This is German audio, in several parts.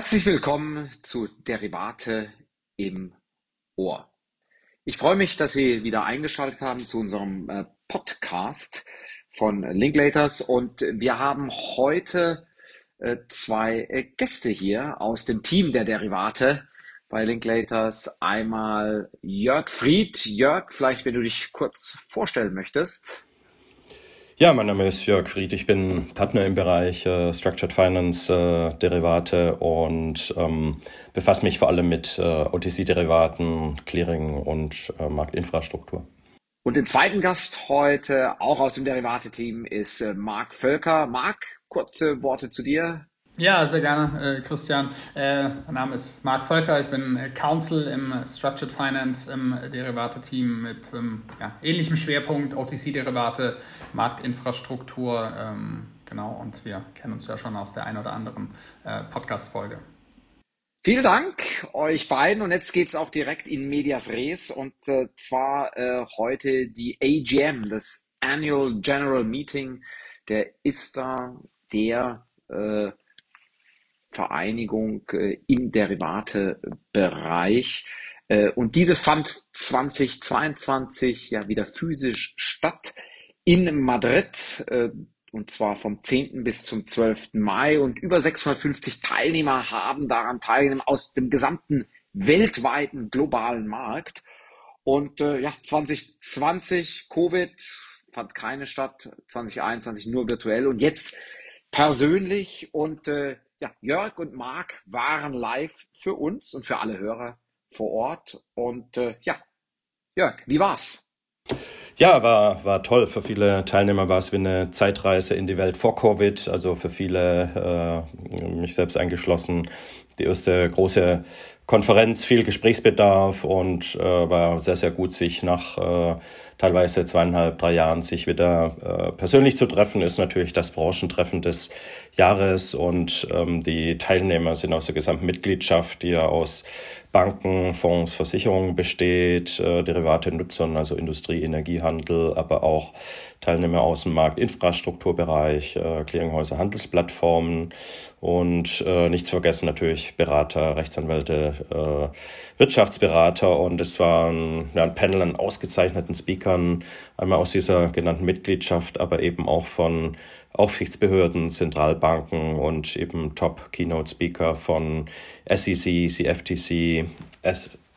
Herzlich willkommen zu Derivate im Ohr. Ich freue mich, dass Sie wieder eingeschaltet haben zu unserem äh, Podcast von Linklaters und wir haben heute äh, zwei äh, Gäste hier aus dem Team der Derivate bei Linklaters. Einmal Jörg Fried. Jörg, vielleicht wenn du dich kurz vorstellen möchtest. Ja, mein Name ist Jörg Fried. Ich bin Partner im Bereich äh, Structured Finance äh, Derivate und ähm, befasse mich vor allem mit äh, OTC-Derivaten, Clearing und äh, Marktinfrastruktur. Und den zweiten Gast heute, auch aus dem Derivate-Team, ist äh, Marc Völker. Marc, kurze Worte zu dir. Ja, sehr gerne, äh, Christian. Äh, mein Name ist Marc Völker, ich bin äh, Counsel im Structured Finance im Derivate-Team mit ähm, ja, ähnlichem Schwerpunkt, OTC-Derivate, Marktinfrastruktur. Ähm, genau, und wir kennen uns ja schon aus der ein oder anderen äh, Podcast-Folge. Vielen Dank euch beiden und jetzt geht es auch direkt in Medias Res und äh, zwar äh, heute die AGM, das Annual General Meeting der ISTA, der Vereinigung äh, im Derivatebereich. Äh, und diese fand 2022 ja wieder physisch statt in Madrid, äh, und zwar vom 10. bis zum 12. Mai. Und über 650 Teilnehmer haben daran teilgenommen aus dem gesamten weltweiten globalen Markt. Und äh, ja, 2020 Covid fand keine statt, 2021 nur virtuell und jetzt persönlich. Und äh, ja, Jörg und Marc waren live für uns und für alle Hörer vor Ort. Und äh, ja, Jörg, wie war's? Ja, war, war toll. Für viele Teilnehmer war es wie eine Zeitreise in die Welt vor Covid. Also für viele, äh, mich selbst eingeschlossen, die erste große Konferenz, viel Gesprächsbedarf und äh, war sehr, sehr gut, sich nach äh, teilweise zweieinhalb, drei Jahren sich wieder äh, persönlich zu treffen, ist natürlich das Branchentreffen des Jahres und ähm, die Teilnehmer sind aus der gesamten Mitgliedschaft, die ja aus Banken, Fonds, Versicherungen besteht, äh, Derivate Nutzern, also Industrie, Energiehandel, aber auch Teilnehmer aus dem Markt, Infrastrukturbereich, äh, Clearinghäuser, Handelsplattformen und äh, nichts vergessen natürlich Berater, Rechtsanwälte, äh, Wirtschaftsberater und es war ein, ja, ein Panel an ausgezeichneten Speakern, einmal aus dieser genannten Mitgliedschaft, aber eben auch von Aufsichtsbehörden, Zentralbanken und eben Top-Keynote-Speaker von SEC, CFTC,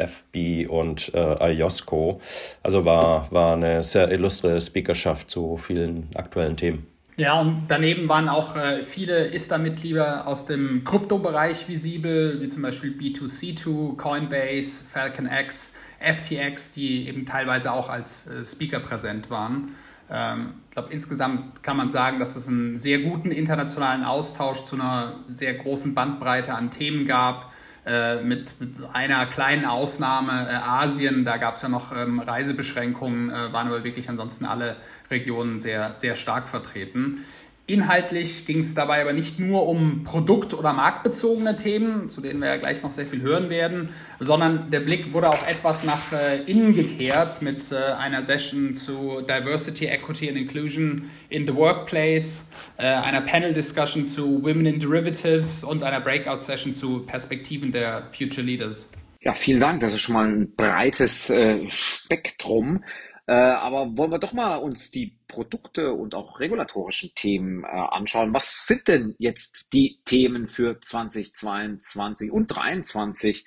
SFB und äh, IOSCO. Also war, war eine sehr illustre Speakerschaft zu vielen aktuellen Themen. Ja, und daneben waren auch äh, viele ISTA-Mitglieder aus dem Kryptobereich visibel, wie zum Beispiel B2C2, Coinbase, Falcon X, FTX, die eben teilweise auch als äh, Speaker präsent waren. Ähm, ich glaube, insgesamt kann man sagen, dass es einen sehr guten internationalen Austausch zu einer sehr großen Bandbreite an Themen gab. Äh, mit, mit, einer kleinen Ausnahme äh, Asien, da gab es ja noch ähm, Reisebeschränkungen, äh, waren aber wirklich ansonsten alle Regionen sehr, sehr stark vertreten. Inhaltlich ging es dabei aber nicht nur um produkt- oder marktbezogene Themen, zu denen wir ja gleich noch sehr viel hören werden, sondern der Blick wurde auch etwas nach äh, innen gekehrt mit äh, einer Session zu Diversity, Equity and Inclusion in the Workplace, äh, einer Panel-Discussion zu Women in Derivatives und einer Breakout-Session zu Perspektiven der Future Leaders. Ja, vielen Dank. Das ist schon mal ein breites äh, Spektrum. Äh, aber wollen wir doch mal uns die Produkte und auch regulatorischen Themen äh, anschauen. Was sind denn jetzt die Themen für 2022 und 2023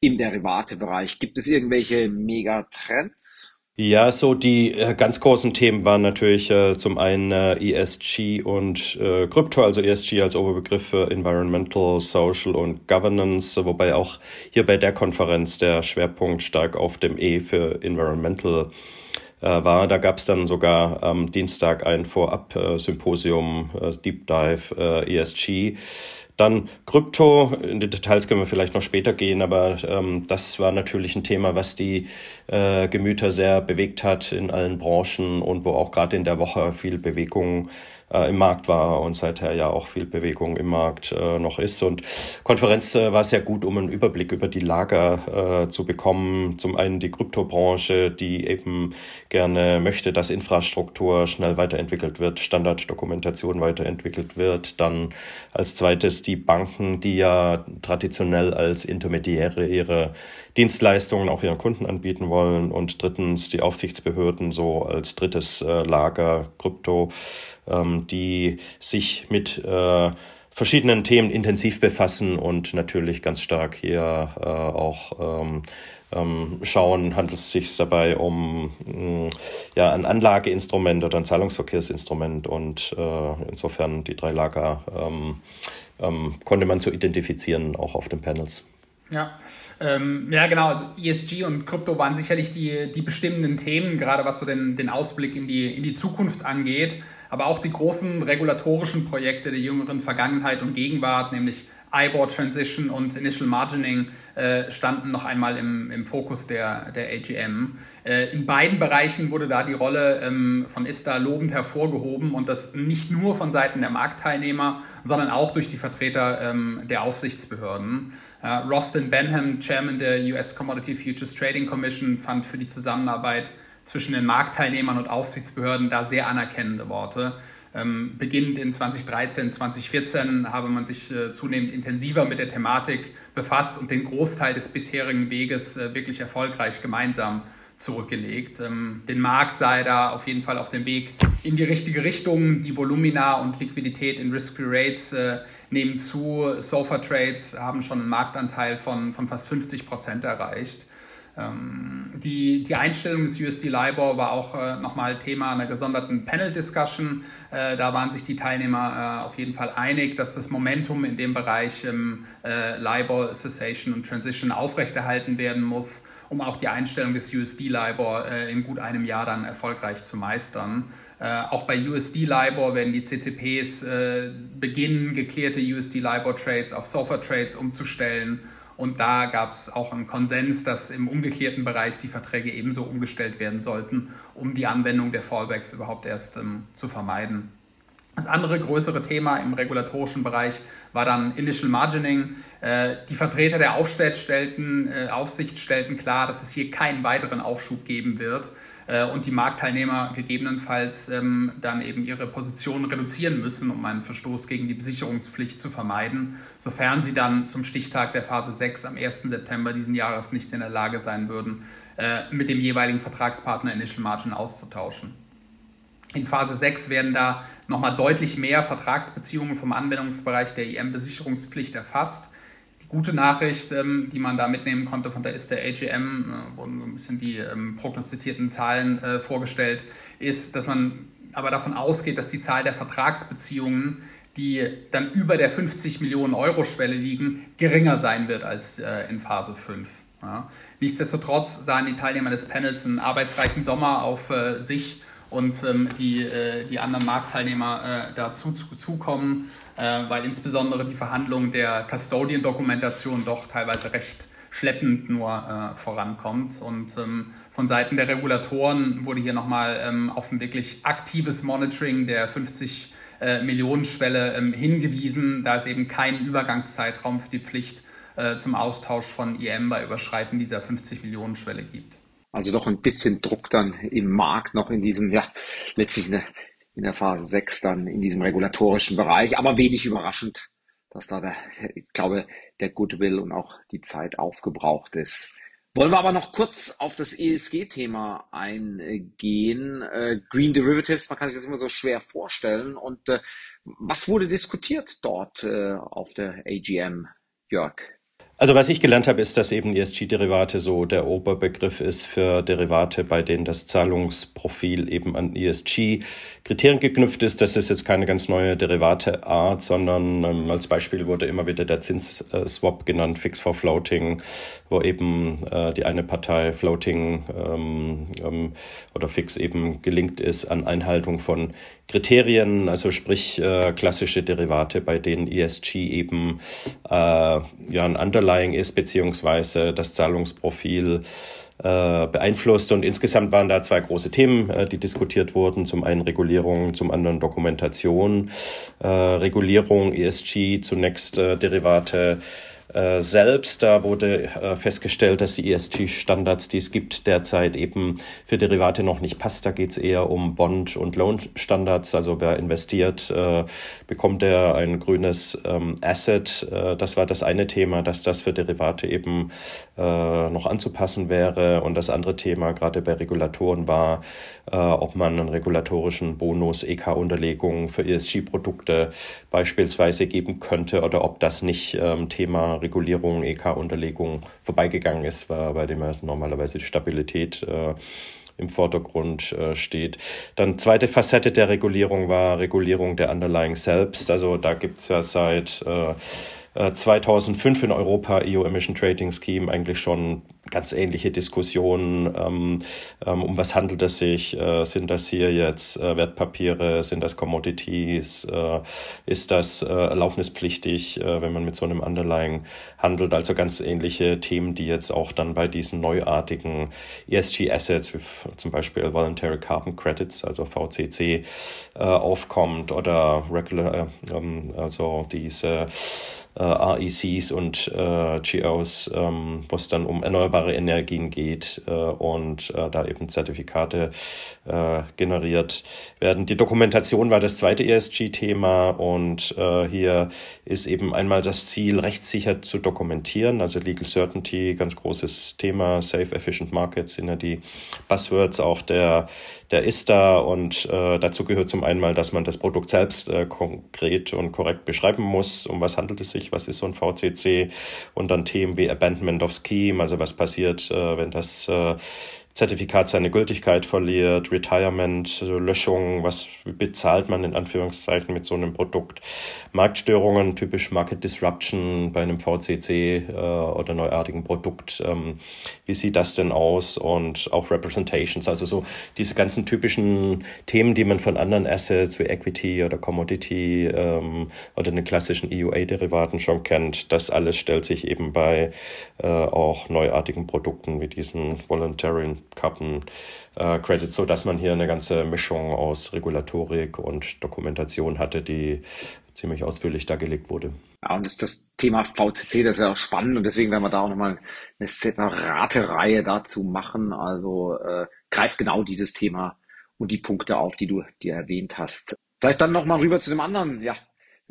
im Derivatebereich? Gibt es irgendwelche Megatrends? Ja, so die äh, ganz großen Themen waren natürlich äh, zum einen äh, ESG und äh, Krypto, also ESG als Oberbegriff für Environmental, Social und Governance, wobei auch hier bei der Konferenz der Schwerpunkt stark auf dem E für Environmental war. Da gab es dann sogar am Dienstag ein Vorab-Symposium, äh, Deep Dive äh, ESG. Dann Krypto, in die Details können wir vielleicht noch später gehen, aber ähm, das war natürlich ein Thema, was die äh, Gemüter sehr bewegt hat in allen Branchen und wo auch gerade in der Woche viel Bewegung äh, im Markt war und seither ja auch viel Bewegung im Markt äh, noch ist. Und Konferenz äh, war sehr gut, um einen Überblick über die Lager äh, zu bekommen. Zum einen die Kryptobranche, die eben gerne möchte, dass Infrastruktur schnell weiterentwickelt wird, Standarddokumentation weiterentwickelt wird. Dann als zweites es die Banken, die ja traditionell als Intermediäre ihre Dienstleistungen auch ihren Kunden anbieten wollen. Und drittens die Aufsichtsbehörden so als drittes äh, Lager Krypto, ähm, die sich mit äh, verschiedenen Themen intensiv befassen und natürlich ganz stark hier äh, auch ähm, ähm, schauen, handelt es sich dabei um mh, mm, ja, ein Anlageinstrument oder ein Zahlungsverkehrsinstrument und äh, insofern die drei Lager ähm, ähm, konnte man so identifizieren, auch auf den Panels. Ja, ähm, ja, genau. Also ESG und Krypto waren sicherlich die, die bestimmenden Themen, gerade was so den, den Ausblick in die, in die Zukunft angeht. Aber auch die großen regulatorischen Projekte der jüngeren Vergangenheit und Gegenwart, nämlich IBOR Transition und Initial Margining äh, standen noch einmal im, im Fokus der, der AGM. Äh, in beiden Bereichen wurde da die Rolle ähm, von ISTA lobend hervorgehoben und das nicht nur von Seiten der Marktteilnehmer, sondern auch durch die Vertreter ähm, der Aufsichtsbehörden. Äh, Rostin Benham, Chairman der US Commodity Futures Trading Commission, fand für die Zusammenarbeit zwischen den Marktteilnehmern und Aufsichtsbehörden da sehr anerkennende Worte. Ähm, beginnend in 2013, 2014 habe man sich äh, zunehmend intensiver mit der Thematik befasst und den Großteil des bisherigen Weges äh, wirklich erfolgreich gemeinsam zurückgelegt. Ähm, den Markt sei da auf jeden Fall auf dem Weg in die richtige Richtung. Die Volumina und Liquidität in Risk-Free Rates äh, nehmen zu. Sofa Trades haben schon einen Marktanteil von, von fast 50 Prozent erreicht. Ähm, die, die Einstellung des USD LIBOR war auch äh, nochmal Thema einer gesonderten Panel-Discussion. Äh, da waren sich die Teilnehmer äh, auf jeden Fall einig, dass das Momentum in dem Bereich ähm, äh, LIBOR, Cessation und Transition aufrechterhalten werden muss, um auch die Einstellung des USD LIBOR äh, in gut einem Jahr dann erfolgreich zu meistern. Äh, auch bei USD LIBOR werden die CCPs beginnen, geklärte USD LIBOR Trades auf SOFR Trades umzustellen und da gab es auch einen Konsens, dass im umgekehrten Bereich die Verträge ebenso umgestellt werden sollten, um die Anwendung der Fallbacks überhaupt erst ähm, zu vermeiden. Das andere größere Thema im regulatorischen Bereich war dann Initial Margining. Äh, die Vertreter der Aufsicht stellten, äh, klar, dass es hier keinen weiteren Aufschub geben wird und die Marktteilnehmer gegebenenfalls ähm, dann eben ihre Positionen reduzieren müssen, um einen Verstoß gegen die Besicherungspflicht zu vermeiden, sofern sie dann zum Stichtag der Phase 6 am 1. September diesen Jahres nicht in der Lage sein würden, äh, mit dem jeweiligen Vertragspartner Initial Margin auszutauschen. In Phase 6 werden da nochmal deutlich mehr Vertragsbeziehungen vom Anwendungsbereich der IM-Besicherungspflicht erfasst gute Nachricht, ähm, die man da mitnehmen konnte, von der ist der AGM, äh, wurden so ein bisschen die ähm, prognostizierten Zahlen äh, vorgestellt, ist, dass man aber davon ausgeht, dass die Zahl der Vertragsbeziehungen, die dann über der 50 Millionen Euro Schwelle liegen, geringer sein wird als äh, in Phase 5. Ja. Nichtsdestotrotz sahen die Teilnehmer des Panels einen arbeitsreichen Sommer auf äh, sich und ähm, die, äh, die anderen Marktteilnehmer äh, dazu zukommen, äh, weil insbesondere die Verhandlung der Custodian-Dokumentation doch teilweise recht schleppend nur äh, vorankommt. Und ähm, von Seiten der Regulatoren wurde hier nochmal ähm, auf ein wirklich aktives Monitoring der 50 äh, Millionen Schwelle ähm, hingewiesen, da es eben keinen Übergangszeitraum für die Pflicht äh, zum Austausch von IM bei Überschreiten dieser 50 Millionen Schwelle gibt. Also doch ein bisschen Druck dann im Markt noch in diesem, ja, letztlich in der, in der Phase 6 dann in diesem regulatorischen Bereich, aber wenig überraschend, dass da der, ich glaube, der Goodwill und auch die Zeit aufgebraucht ist. Wollen wir aber noch kurz auf das ESG-Thema eingehen. Äh, Green Derivatives, man kann sich das immer so schwer vorstellen. Und äh, was wurde diskutiert dort äh, auf der AGM, Jörg? Also was ich gelernt habe, ist, dass eben ESG-Derivate so der Oberbegriff ist für Derivate, bei denen das Zahlungsprofil eben an ESG-Kriterien geknüpft ist. Das ist jetzt keine ganz neue Derivateart, sondern ähm, als Beispiel wurde immer wieder der Zinsswap genannt, Fix for Floating, wo eben äh, die eine Partei Floating ähm, ähm, oder Fix eben gelingt ist an Einhaltung von Kriterien, also sprich äh, klassische Derivate, bei denen ESG eben äh, ja ein Underlying ist, beziehungsweise das Zahlungsprofil äh, beeinflusst. Und insgesamt waren da zwei große Themen, äh, die diskutiert wurden. Zum einen Regulierung, zum anderen Dokumentation. Äh, Regulierung, ESG, zunächst äh, Derivate selbst. Da wurde äh, festgestellt, dass die ESG-Standards, die es gibt, derzeit eben für Derivate noch nicht passt. Da geht es eher um Bond- und Loan-Standards. Also wer investiert, äh, bekommt er ein grünes ähm, Asset. Äh, das war das eine Thema, dass das für Derivate eben äh, noch anzupassen wäre. Und das andere Thema, gerade bei Regulatoren, war, äh, ob man einen regulatorischen Bonus, EK-Unterlegung für ESG-Produkte beispielsweise geben könnte oder ob das nicht ähm, Thema Regulierung, EK-Unterlegung vorbeigegangen ist, bei dem normalerweise die Stabilität äh, im Vordergrund äh, steht. Dann zweite Facette der Regulierung war Regulierung der Underlying selbst. Also da gibt's ja seit äh, 2005 äh, in Europa EU Emission Trading Scheme eigentlich schon ganz ähnliche Diskussionen. Ähm, ähm, um was handelt es sich? Äh, sind das hier jetzt äh, Wertpapiere? Sind das Commodities? Äh, ist das äh, erlaubnispflichtig, äh, wenn man mit so einem Underlying handelt? Also ganz ähnliche Themen, die jetzt auch dann bei diesen neuartigen ESG-Assets, wie zum Beispiel Voluntary Carbon Credits, also VCC, äh, aufkommt oder regular, ähm, also diese RECs und äh, GOs, ähm, wo es dann um erneuerbare Energien geht äh, und äh, da eben Zertifikate äh, generiert werden. Die Dokumentation war das zweite ESG-Thema und äh, hier ist eben einmal das Ziel, rechtssicher zu dokumentieren, also Legal Certainty, ganz großes Thema, Safe, Efficient Markets sind ja die Buzzwords auch der der ist da und äh, dazu gehört zum einen mal, dass man das Produkt selbst äh, konkret und korrekt beschreiben muss. Um was handelt es sich? Was ist so ein VCC? Und dann Themen wie Abandonment of Scheme, also was passiert, äh, wenn das äh, Zertifikat seine Gültigkeit verliert, Retirement, Löschung, was bezahlt man in Anführungszeichen mit so einem Produkt, Marktstörungen, typisch Market Disruption bei einem VCC äh, oder neuartigen Produkt, ähm, wie sieht das denn aus? Und auch Representations, also so diese ganzen typischen Themen, die man von anderen Assets wie Equity oder Commodity ähm, oder den klassischen EUA-Derivaten schon kennt, das alles stellt sich eben bei äh, auch neuartigen Produkten wie diesen Voluntary Karten äh, Credits, so dass man hier eine ganze Mischung aus Regulatorik und Dokumentation hatte, die ziemlich ausführlich dargelegt wurde. Ja, und das, das Thema VCC, das ist ja auch spannend und deswegen werden wir da auch nochmal eine separate Reihe dazu machen. Also äh, greift genau dieses Thema und die Punkte auf, die du dir erwähnt hast. Vielleicht dann nochmal rüber zu dem anderen, ja,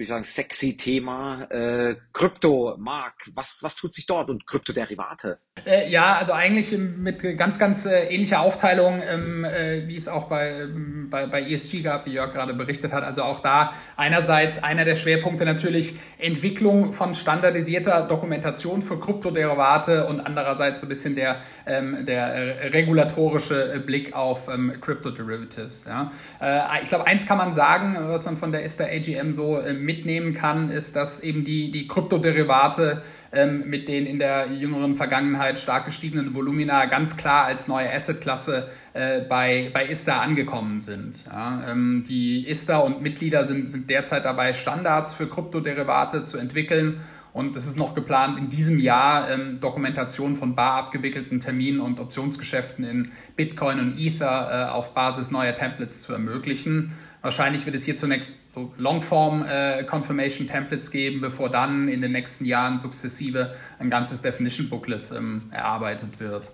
würde ich sagen, sexy Thema äh, Krypto, Mark. Was, was tut sich dort und Kryptoderivate? Äh, ja, also eigentlich mit ganz, ganz äh, ähnlicher Aufteilung, ähm, äh, wie es auch bei, ähm, bei, bei ESG gab, wie Jörg gerade berichtet hat. Also auch da einerseits einer der Schwerpunkte natürlich Entwicklung von standardisierter Dokumentation für Kryptoderivate und andererseits so ein bisschen der, ähm, der regulatorische Blick auf ähm, Crypto-Derivatives. Ja. Äh, ich glaube, eins kann man sagen, was man von der ISTA AGM so äh, mitnehmen kann, ist, dass eben die, die Kryptoderivate ähm, mit den in der jüngeren Vergangenheit stark gestiegenen Volumina ganz klar als neue Assetklasse äh, bei, bei ISTA angekommen sind. Ja, ähm, die ISTA und Mitglieder sind, sind derzeit dabei, Standards für Kryptoderivate zu entwickeln. Und es ist noch geplant, in diesem Jahr ähm, Dokumentation von bar abgewickelten Terminen und Optionsgeschäften in Bitcoin und Ether äh, auf Basis neuer Templates zu ermöglichen. Wahrscheinlich wird es hier zunächst so Longform äh, Confirmation Templates geben, bevor dann in den nächsten Jahren sukzessive ein ganzes Definition Booklet ähm, erarbeitet wird.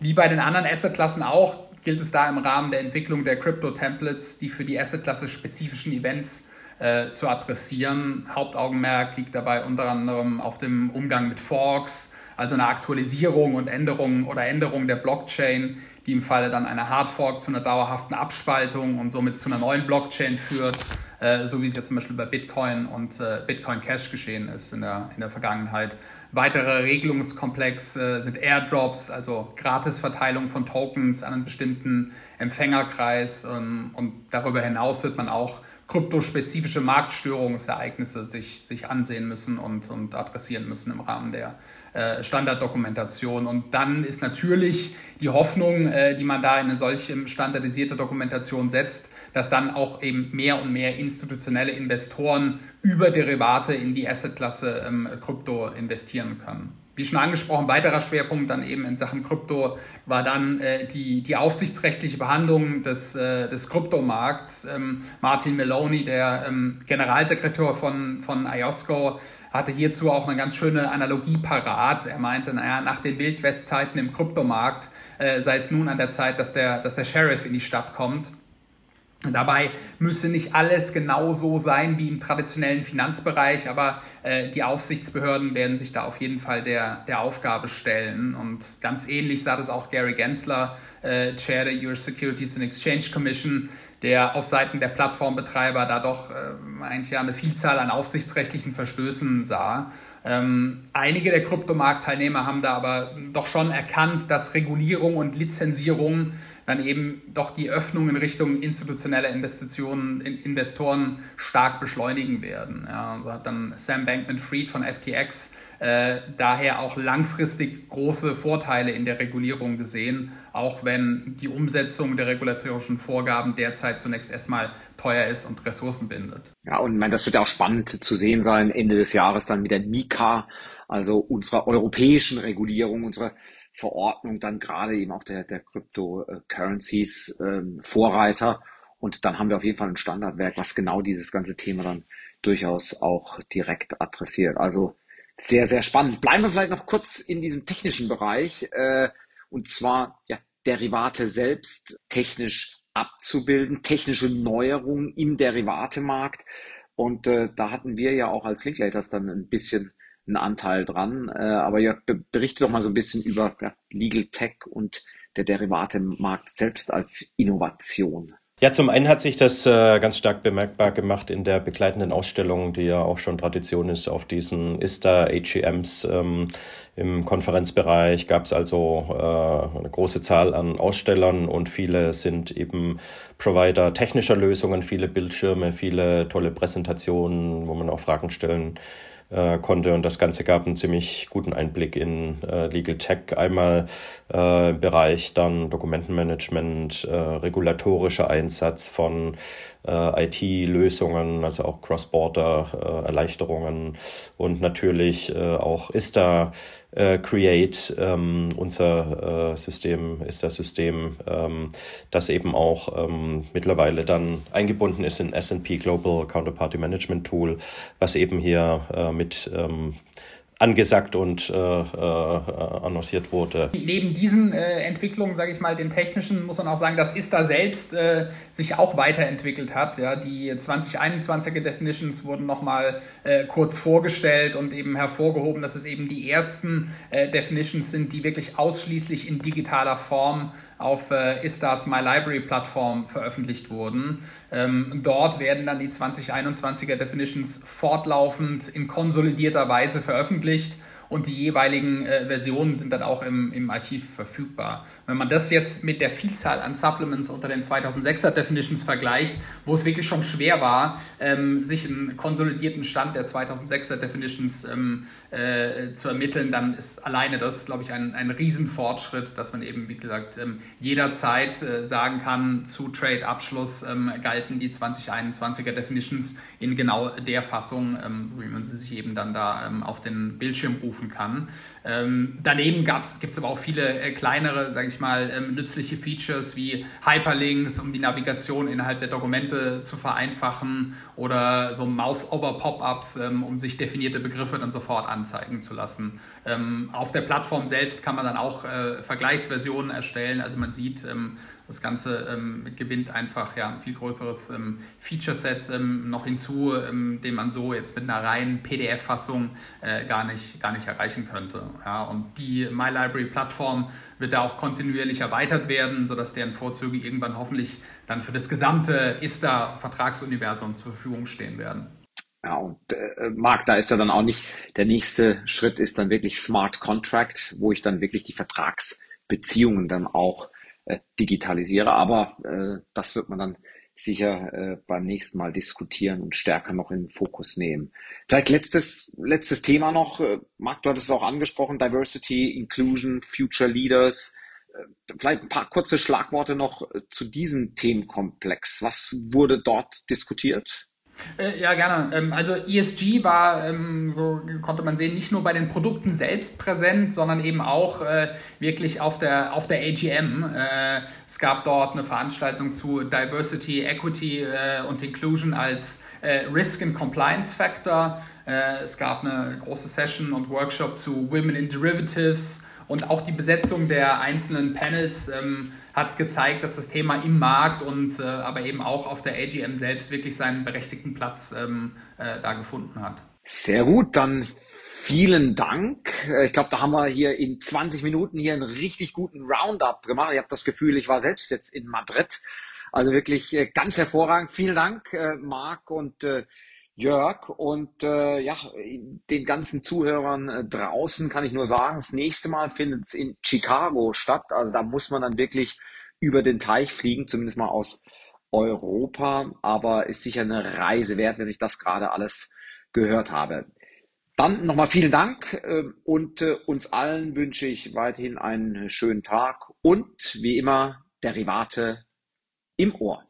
Wie bei den anderen Asset-Klassen auch, gilt es da im Rahmen der Entwicklung der Crypto-Templates, die für die Asset-Klasse spezifischen Events äh, zu adressieren. Hauptaugenmerk liegt dabei unter anderem auf dem Umgang mit Forks, also eine Aktualisierung und Änderung oder Änderung der Blockchain, die im Falle dann einer Hardfork zu einer dauerhaften Abspaltung und somit zu einer neuen Blockchain führt, äh, so wie es ja zum Beispiel bei Bitcoin und äh, Bitcoin Cash geschehen ist in der, in der Vergangenheit. Weitere Regelungskomplex äh, sind Airdrops, also Gratisverteilung von Tokens an einen bestimmten Empfängerkreis. Ähm, und darüber hinaus wird man auch kryptospezifische Marktstörungsereignisse sich, sich ansehen müssen und, und adressieren müssen im Rahmen der äh, Standarddokumentation. Und dann ist natürlich die Hoffnung, äh, die man da in eine solche standardisierte Dokumentation setzt, dass dann auch eben mehr und mehr institutionelle Investoren über Derivate in die Assetklasse ähm, Krypto investieren können. Wie schon angesprochen, weiterer Schwerpunkt dann eben in Sachen Krypto war dann äh, die, die aufsichtsrechtliche Behandlung des, äh, des Kryptomarkts. Ähm, Martin Maloney, der ähm, Generalsekretär von, von IOSCO, hatte hierzu auch eine ganz schöne Analogie parat. Er meinte, naja, nach den Wildwestzeiten im Kryptomarkt äh, sei es nun an der Zeit, dass der, dass der Sheriff in die Stadt kommt. Dabei müsse nicht alles genau so sein wie im traditionellen Finanzbereich, aber äh, die Aufsichtsbehörden werden sich da auf jeden Fall der, der Aufgabe stellen. Und ganz ähnlich sah das auch Gary Gensler, äh, Chair der US Securities and Exchange Commission, der auf Seiten der Plattformbetreiber da doch äh, eigentlich ja eine Vielzahl an aufsichtsrechtlichen Verstößen sah. Ähm, einige der Kryptomarktteilnehmer haben da aber doch schon erkannt, dass Regulierung und Lizenzierung dann eben doch die Öffnung in Richtung institutioneller Investitionen, in Investoren stark beschleunigen werden. Ja, so hat dann Sam Bankman-Fried von FTX äh, daher auch langfristig große Vorteile in der Regulierung gesehen, auch wenn die Umsetzung der regulatorischen Vorgaben derzeit zunächst erstmal teuer ist und Ressourcen bindet. Ja, und ich meine, das wird ja auch spannend zu sehen sein, Ende des Jahres dann mit der Mika, also unserer europäischen Regulierung, unserer Verordnung, dann gerade eben auch der, der Cryptocurrencies äh, Vorreiter. Und dann haben wir auf jeden Fall ein Standardwerk, was genau dieses ganze Thema dann durchaus auch direkt adressiert. Also sehr, sehr spannend. Bleiben wir vielleicht noch kurz in diesem technischen Bereich, äh, und zwar ja, Derivate selbst technisch abzubilden, technische Neuerungen im Derivatemarkt. Und äh, da hatten wir ja auch als Linklaters dann ein bisschen einen Anteil dran. Äh, aber ja, berichte doch mal so ein bisschen über ja, Legal Tech und der Derivatemarkt selbst als Innovation. Ja, zum einen hat sich das äh, ganz stark bemerkbar gemacht in der begleitenden Ausstellung, die ja auch schon Tradition ist auf diesen ISTA AGMs. Ähm, Im Konferenzbereich gab es also äh, eine große Zahl an Ausstellern und viele sind eben Provider technischer Lösungen, viele Bildschirme, viele tolle Präsentationen, wo man auch Fragen stellen äh, konnte. Und das Ganze gab einen ziemlich guten Einblick in äh, Legal Tech. Einmal äh, im Bereich dann Dokumentenmanagement, äh, regulatorischer Einsatz von äh, IT-Lösungen, also auch Cross-Border-Erleichterungen und natürlich äh, auch ISTA äh, Create, ähm, unser äh, System ist das System, ähm, das eben auch ähm, mittlerweile dann eingebunden ist in S&P Global Counterparty Management Tool, was eben hier äh, mit ähm, angesagt und äh, äh, annonciert wurde. Neben diesen äh, Entwicklungen, sage ich mal, den technischen, muss man auch sagen, dass ISTA selbst äh, sich auch weiterentwickelt hat. Ja, die 2021er Definitions wurden nochmal äh, kurz vorgestellt und eben hervorgehoben, dass es eben die ersten äh, Definitions sind, die wirklich ausschließlich in digitaler Form auf äh, Istas My Library Plattform veröffentlicht wurden. Ähm, dort werden dann die 2021er Definitions fortlaufend in konsolidierter Weise veröffentlicht und die jeweiligen äh, Versionen sind dann auch im, im Archiv verfügbar. Wenn man das jetzt mit der Vielzahl an Supplements unter den 2006er Definitions vergleicht, wo es wirklich schon schwer war, ähm, sich einen konsolidierten Stand der 2006er Definitions ähm, äh, zu ermitteln, dann ist alleine das, glaube ich, ein, ein Riesenfortschritt, dass man eben, wie gesagt, ähm, jederzeit äh, sagen kann, zu Trade-Abschluss ähm, galten die 2021er Definitions in genau der Fassung, ähm, so wie man sie sich eben dann da ähm, auf den Bildschirm ruft aufrufen kann. Ähm, daneben gibt es aber auch viele äh, kleinere, sage ich mal, ähm, nützliche Features wie Hyperlinks, um die Navigation innerhalb der Dokumente zu vereinfachen oder so Mouse-Over-Pop-Ups, ähm, um sich definierte Begriffe dann sofort anzeigen zu lassen. Ähm, auf der Plattform selbst kann man dann auch äh, Vergleichsversionen erstellen. Also man sieht, ähm, das Ganze ähm, gewinnt einfach ja, ein viel größeres ähm, Feature-Set ähm, noch hinzu, ähm, den man so jetzt mit einer reinen PDF-Fassung äh, gar, nicht, gar nicht erreichen könnte. Ja, und die My Library-Plattform wird da auch kontinuierlich erweitert werden, sodass deren Vorzüge irgendwann hoffentlich dann für das gesamte ISTA-Vertragsuniversum zur Verfügung stehen werden. Ja, und äh, Marc, da ist ja dann auch nicht, der nächste Schritt ist dann wirklich Smart Contract, wo ich dann wirklich die Vertragsbeziehungen dann auch äh, digitalisiere. Aber äh, das wird man dann sicher äh, beim nächsten Mal diskutieren und stärker noch in den Fokus nehmen. Vielleicht letztes, letztes Thema noch. Äh, Marc, du hattest es auch angesprochen, Diversity, Inclusion, Future Leaders. Äh, vielleicht ein paar kurze Schlagworte noch zu diesem Themenkomplex. Was wurde dort diskutiert? Äh, ja, gerne. Ähm, also ESG war, ähm, so konnte man sehen, nicht nur bei den Produkten selbst präsent, sondern eben auch äh, wirklich auf der, auf der AGM. Äh, es gab dort eine Veranstaltung zu Diversity, Equity und Inclusion als Risk and Compliance Factor. Es gab eine große Session und Workshop zu Women in Derivatives und auch die Besetzung der einzelnen Panels ähm, hat gezeigt, dass das Thema im Markt und äh, aber eben auch auf der AGM selbst wirklich seinen berechtigten Platz ähm, äh, da gefunden hat. Sehr gut, dann vielen Dank. Äh, ich glaube, da haben wir hier in 20 Minuten hier einen richtig guten Roundup gemacht. Ich habe das Gefühl, ich war selbst jetzt in Madrid. Also wirklich äh, ganz hervorragend. Vielen Dank, äh, Marc und Jörg und äh, ja, den ganzen Zuhörern äh, draußen kann ich nur sagen, das nächste Mal findet es in Chicago statt. Also da muss man dann wirklich über den Teich fliegen, zumindest mal aus Europa, aber ist sicher eine Reise wert, wenn ich das gerade alles gehört habe. Dann nochmal vielen Dank äh, und äh, uns allen wünsche ich weiterhin einen schönen Tag und wie immer Derivate im Ohr.